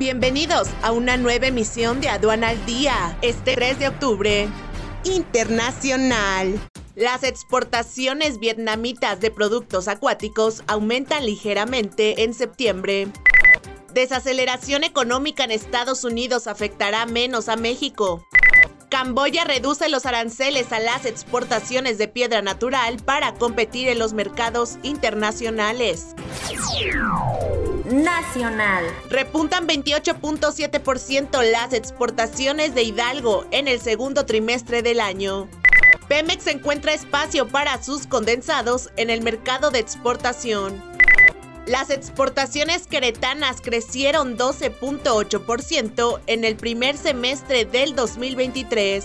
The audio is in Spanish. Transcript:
Bienvenidos a una nueva emisión de Aduana al Día, este 3 de octubre. Internacional. Las exportaciones vietnamitas de productos acuáticos aumentan ligeramente en septiembre. Desaceleración económica en Estados Unidos afectará menos a México. Camboya reduce los aranceles a las exportaciones de piedra natural para competir en los mercados internacionales. Nacional. Repuntan 28.7% las exportaciones de Hidalgo en el segundo trimestre del año. Pemex encuentra espacio para sus condensados en el mercado de exportación. Las exportaciones queretanas crecieron 12.8% en el primer semestre del 2023.